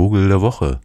Vogel der Woche.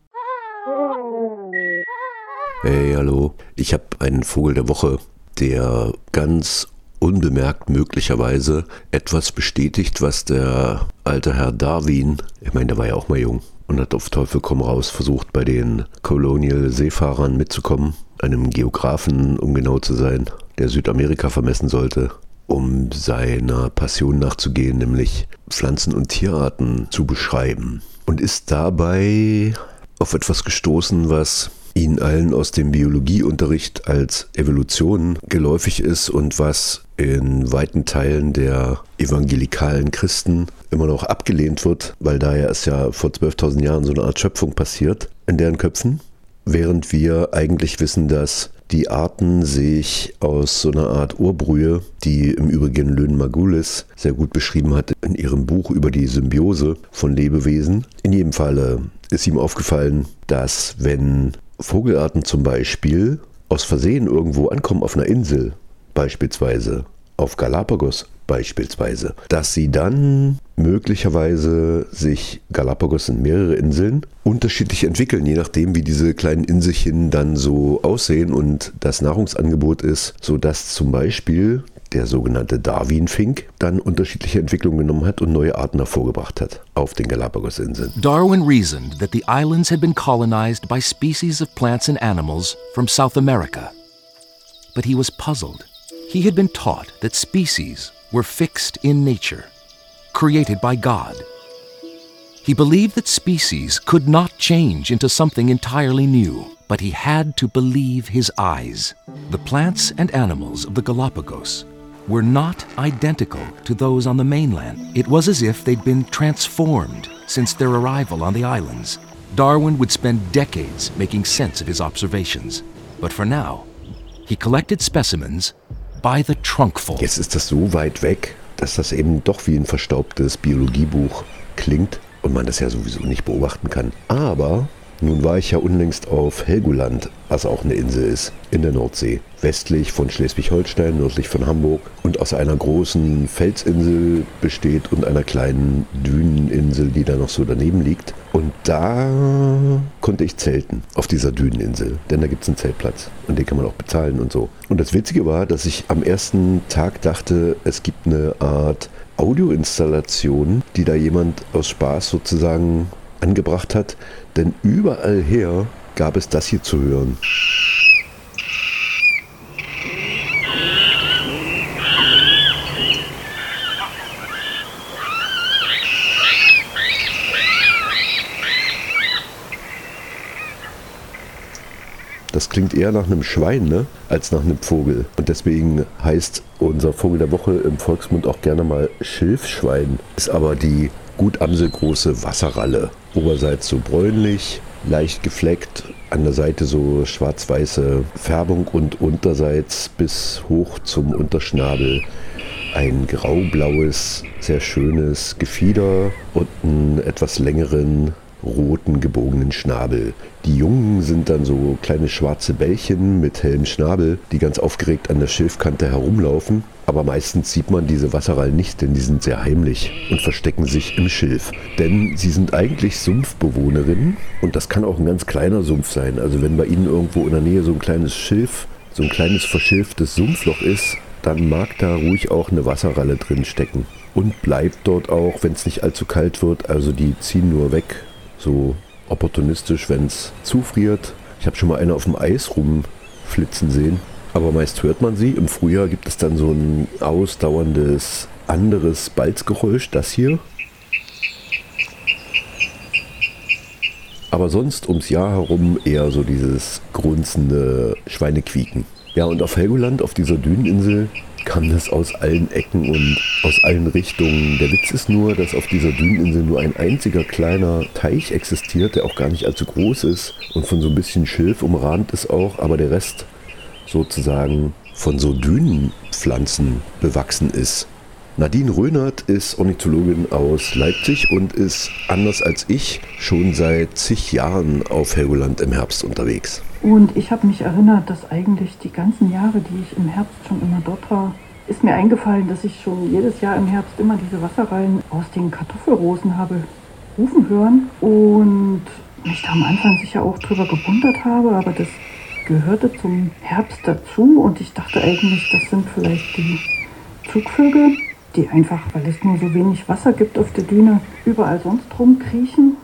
Hey, hallo. Ich habe einen Vogel der Woche, der ganz unbemerkt möglicherweise etwas bestätigt, was der alte Herr Darwin, ich meine, der war ja auch mal jung und hat auf Teufel komm raus versucht, bei den Colonial Seefahrern mitzukommen, einem Geografen, um genau zu sein, der Südamerika vermessen sollte um seiner Passion nachzugehen, nämlich Pflanzen- und Tierarten zu beschreiben. Und ist dabei auf etwas gestoßen, was Ihnen allen aus dem Biologieunterricht als Evolution geläufig ist und was in weiten Teilen der evangelikalen Christen immer noch abgelehnt wird, weil da ja ist ja vor 12.000 Jahren so eine Art Schöpfung passiert in deren Köpfen, während wir eigentlich wissen, dass die Arten sich aus so einer Art Urbrühe, die im Übrigen Lynn Margulis sehr gut beschrieben hat in ihrem Buch über die Symbiose von Lebewesen. In jedem Falle ist ihm aufgefallen, dass wenn Vogelarten zum Beispiel aus Versehen irgendwo ankommen auf einer Insel, beispielsweise auf Galapagos beispielsweise, dass sie dann möglicherweise sich Galapagos sind mehrere Inseln unterschiedlich entwickeln, je nachdem wie diese kleinen Inselchen dann so aussehen und das Nahrungsangebot ist, sodass zum Beispiel der sogenannte Darwin-Fink dann unterschiedliche Entwicklungen genommen hat und neue Arten hervorgebracht hat auf den Galapagos-Inseln. Darwin reasoned that the islands had been colonized by species of plants and animals from South America. But he was puzzled. He had been taught that species were fixed in nature, created by God. He believed that species could not change into something entirely new, but he had to believe his eyes. The plants and animals of the Galapagos were not identical to those on the mainland. It was as if they'd been transformed since their arrival on the islands. Darwin would spend decades making sense of his observations. But for now, he collected specimens by the trunkful. Jetzt ist das so weit weg, dass das eben doch wie ein verstaubtes Biologiebuch klingt und man das ja sowieso nicht beobachten kann. Aber nun war ich ja unlängst auf Helgoland, was auch eine Insel ist, in der Nordsee, westlich von Schleswig-Holstein, nördlich von Hamburg und aus einer großen Felsinsel besteht und einer kleinen Düneninsel, die da noch so daneben liegt. Und da konnte ich zelten, auf dieser Düneninsel, denn da gibt es einen Zeltplatz und den kann man auch bezahlen und so. Und das Witzige war, dass ich am ersten Tag dachte, es gibt eine Art Audioinstallation, die da jemand aus Spaß sozusagen angebracht hat, denn überall her gab es das hier zu hören. Das klingt eher nach einem Schwein, ne? Als nach einem Vogel. Und deswegen heißt unser Vogel der Woche im Volksmund auch gerne mal Schilfschwein. Ist aber die gut amselgroße Wasserralle. Oberseits so bräunlich, leicht gefleckt, an der Seite so schwarz-weiße Färbung und unterseits bis hoch zum Unterschnabel ein graublaues, sehr schönes Gefieder und einen etwas längeren roten gebogenen Schnabel. Die Jungen sind dann so kleine schwarze Bällchen mit hellem Schnabel, die ganz aufgeregt an der Schilfkante herumlaufen. Aber meistens sieht man diese Wasserrallen nicht, denn die sind sehr heimlich und verstecken sich im Schilf. Denn sie sind eigentlich Sumpfbewohnerinnen und das kann auch ein ganz kleiner Sumpf sein. Also wenn bei ihnen irgendwo in der Nähe so ein kleines Schilf, so ein kleines verschilftes Sumpfloch ist, dann mag da ruhig auch eine Wasserralle drin stecken. Und bleibt dort auch, wenn es nicht allzu kalt wird. Also die ziehen nur weg, so opportunistisch, wenn es zufriert. Ich habe schon mal eine auf dem Eis rumflitzen sehen, aber meist hört man sie. Im Frühjahr gibt es dann so ein ausdauerndes anderes Balzgeräusch, das hier. Aber sonst ums Jahr herum eher so dieses grunzende Schweinequieken. Ja, und auf Helgoland, auf dieser Düneninsel, kam das aus allen Ecken und aus allen Richtungen. Der Witz ist nur, dass auf dieser Düneninsel nur ein einziger kleiner Teich existiert, der auch gar nicht allzu groß ist und von so ein bisschen Schilf umrahmt ist auch, aber der Rest sozusagen von so Dünenpflanzen bewachsen ist. Nadine Röhnert ist Ornithologin aus Leipzig und ist anders als ich schon seit zig Jahren auf Helgoland im Herbst unterwegs. Und ich habe mich erinnert, dass eigentlich die ganzen Jahre, die ich im Herbst schon immer dort war, ist mir eingefallen, dass ich schon jedes Jahr im Herbst immer diese Wasserrallen aus den Kartoffelrosen habe rufen hören und mich da am Anfang sicher auch drüber gewundert habe, aber das gehörte zum Herbst dazu und ich dachte eigentlich, das sind vielleicht die Zugvögel, die einfach, weil es nur so wenig Wasser gibt auf der Düne, überall sonst rumkriechen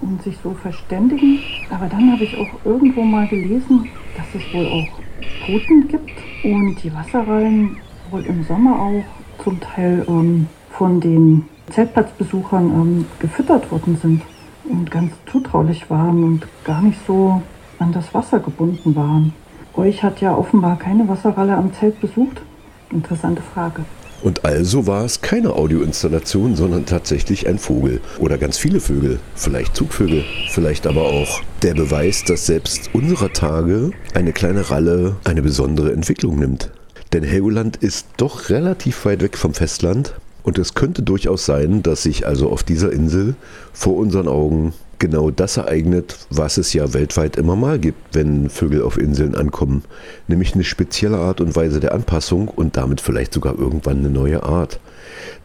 und sich so verständigen. Aber dann habe ich auch irgendwo mal gelesen, dass es wohl auch Toten gibt und die Wasserrallen wohl im Sommer auch zum Teil ähm, von den Zeltplatzbesuchern ähm, gefüttert worden sind und ganz zutraulich waren und gar nicht so an das Wasser gebunden waren. Euch hat ja offenbar keine Wasserralle am Zelt besucht. Interessante Frage. Und also war es keine Audioinstallation, sondern tatsächlich ein Vogel. Oder ganz viele Vögel. Vielleicht Zugvögel. Vielleicht aber auch der Beweis, dass selbst unserer Tage eine kleine Ralle eine besondere Entwicklung nimmt. Denn Helgoland ist doch relativ weit weg vom Festland. Und es könnte durchaus sein, dass sich also auf dieser Insel vor unseren Augen genau das ereignet, was es ja weltweit immer mal gibt, wenn Vögel auf Inseln ankommen, nämlich eine spezielle Art und Weise der Anpassung und damit vielleicht sogar irgendwann eine neue Art.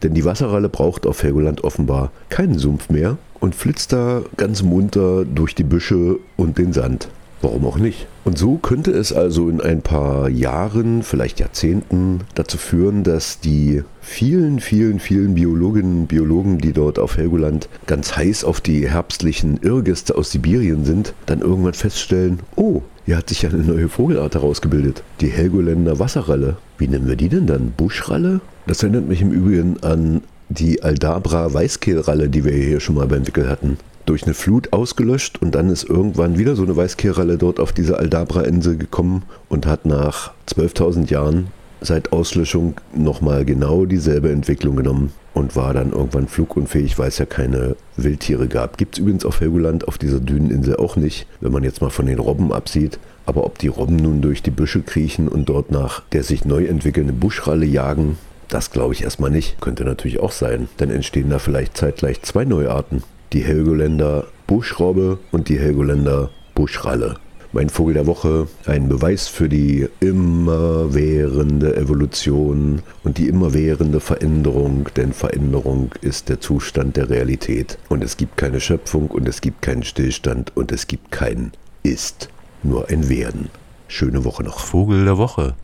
Denn die Wasserralle braucht auf Helgoland offenbar keinen Sumpf mehr und flitzt da ganz munter durch die Büsche und den Sand. Warum auch nicht? Und so könnte es also in ein paar Jahren, vielleicht Jahrzehnten dazu führen, dass die vielen, vielen, vielen Biologinnen und Biologen, die dort auf Helgoland ganz heiß auf die herbstlichen Irrgäste aus Sibirien sind, dann irgendwann feststellen, oh, hier hat sich ja eine neue Vogelart herausgebildet. Die Helgoländer Wasserralle. Wie nennen wir die denn dann? Buschralle? Das erinnert mich im Übrigen an die Aldabra Weißkehlralle, die wir hier schon mal beim Wickel hatten durch eine Flut ausgelöscht und dann ist irgendwann wieder so eine Weißkehrralle dort auf diese Aldabra-Insel gekommen und hat nach 12.000 Jahren seit Auslöschung nochmal genau dieselbe Entwicklung genommen und war dann irgendwann flugunfähig, weil es ja keine Wildtiere gab. Gibt es übrigens auf Helgoland auf dieser Düneninsel auch nicht, wenn man jetzt mal von den Robben absieht. Aber ob die Robben nun durch die Büsche kriechen und dort nach der sich neu entwickelnden Buschralle jagen, das glaube ich erstmal nicht. Könnte natürlich auch sein. Dann entstehen da vielleicht zeitgleich zwei neue Arten die Helgoländer Buschrobbe und die Helgoländer Buschralle. Mein Vogel der Woche, ein Beweis für die immerwährende Evolution und die immerwährende Veränderung, denn Veränderung ist der Zustand der Realität. Und es gibt keine Schöpfung und es gibt keinen Stillstand und es gibt kein Ist, nur ein Werden. Schöne Woche noch. Vogel der Woche.